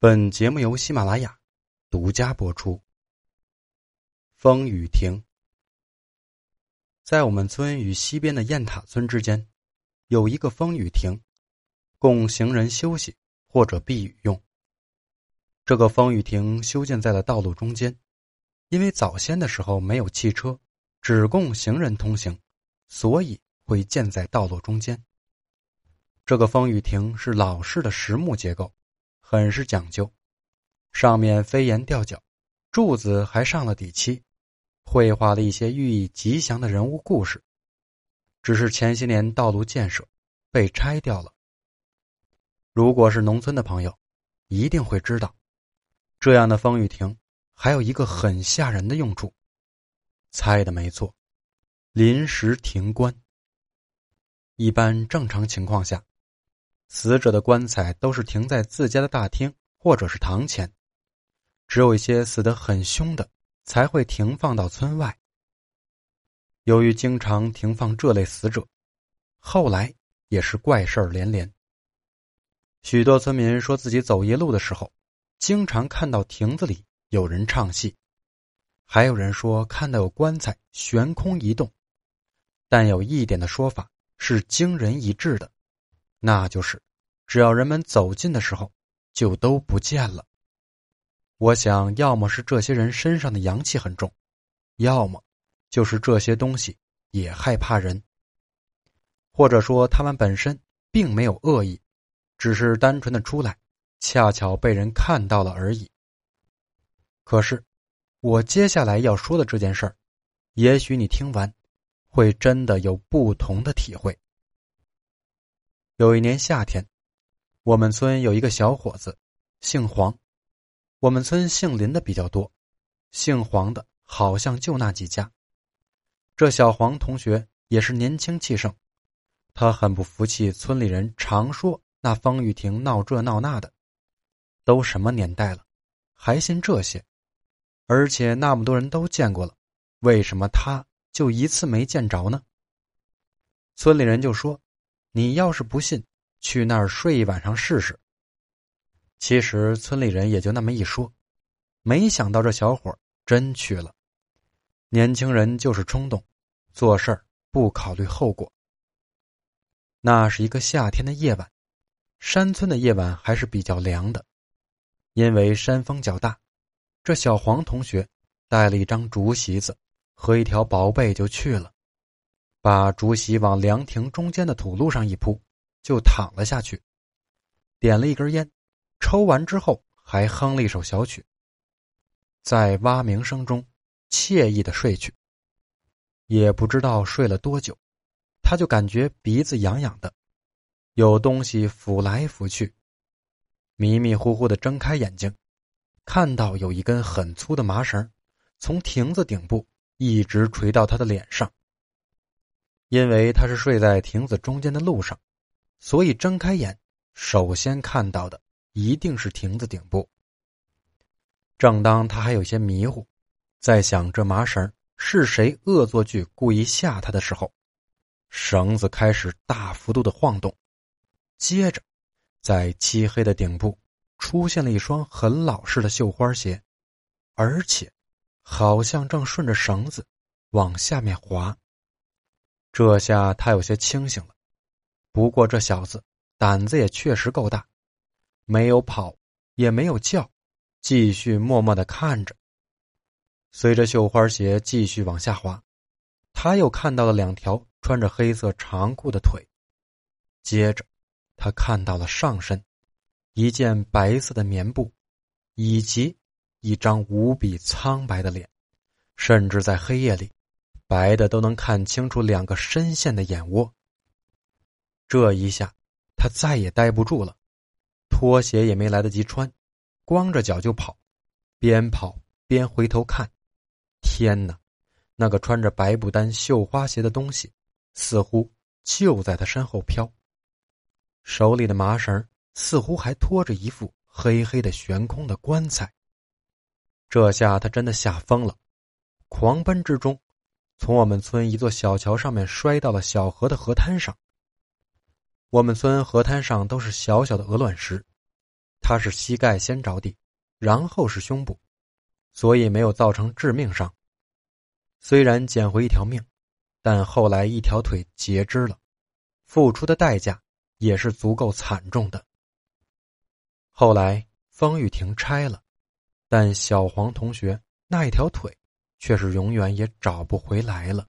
本节目由喜马拉雅独家播出。风雨亭，在我们村与西边的雁塔村之间，有一个风雨亭，供行人休息或者避雨用。这个风雨亭修建在了道路中间，因为早先的时候没有汽车，只供行人通行，所以会建在道路中间。这个风雨亭是老式的实木结构。很是讲究，上面飞檐吊角，柱子还上了底漆，绘画了一些寓意吉祥的人物故事。只是前些年道路建设被拆掉了。如果是农村的朋友，一定会知道，这样的风雨亭还有一个很吓人的用处。猜的没错，临时停棺。一般正常情况下。死者的棺材都是停在自家的大厅或者是堂前，只有一些死得很凶的才会停放到村外。由于经常停放这类死者，后来也是怪事儿连连。许多村民说自己走夜路的时候，经常看到亭子里有人唱戏，还有人说看到有棺材悬空移动，但有一点的说法是惊人一致的。那就是，只要人们走近的时候，就都不见了。我想要么是这些人身上的阳气很重，要么就是这些东西也害怕人，或者说他们本身并没有恶意，只是单纯的出来，恰巧被人看到了而已。可是，我接下来要说的这件事儿，也许你听完，会真的有不同的体会。有一年夏天，我们村有一个小伙子，姓黄。我们村姓林的比较多，姓黄的好像就那几家。这小黄同学也是年轻气盛，他很不服气村里人常说那方雨婷闹这闹那的，都什么年代了，还信这些？而且那么多人都见过了，为什么他就一次没见着呢？村里人就说。你要是不信，去那儿睡一晚上试试。其实村里人也就那么一说，没想到这小伙真去了。年轻人就是冲动，做事儿不考虑后果。那是一个夏天的夜晚，山村的夜晚还是比较凉的，因为山风较大。这小黄同学带了一张竹席子和一条薄被就去了。把竹席往凉亭中间的土路上一铺，就躺了下去，点了一根烟，抽完之后还哼了一首小曲，在蛙鸣声中惬意的睡去。也不知道睡了多久，他就感觉鼻子痒痒的，有东西抚来抚去，迷迷糊糊的睁开眼睛，看到有一根很粗的麻绳，从亭子顶部一直垂到他的脸上。因为他是睡在亭子中间的路上，所以睁开眼，首先看到的一定是亭子顶部。正当他还有些迷糊，在想这麻绳是谁恶作剧故意吓他的时候，绳子开始大幅度的晃动，接着，在漆黑的顶部出现了一双很老式的绣花鞋，而且，好像正顺着绳子往下面滑。这下他有些清醒了，不过这小子胆子也确实够大，没有跑，也没有叫，继续默默的看着。随着绣花鞋继续往下滑，他又看到了两条穿着黑色长裤的腿，接着，他看到了上身，一件白色的棉布，以及一张无比苍白的脸，甚至在黑夜里。白的都能看清楚两个深陷的眼窝。这一下，他再也待不住了，拖鞋也没来得及穿，光着脚就跑，边跑边回头看。天哪，那个穿着白布单绣花鞋的东西，似乎就在他身后飘。手里的麻绳似乎还拖着一副黑黑的悬空的棺材。这下他真的吓疯了，狂奔之中。从我们村一座小桥上面摔到了小河的河滩上。我们村河滩上都是小小的鹅卵石，他是膝盖先着地，然后是胸部，所以没有造成致命伤。虽然捡回一条命，但后来一条腿截肢了，付出的代价也是足够惨重的。后来风雨亭拆了，但小黄同学那一条腿却是永远也找不回来了。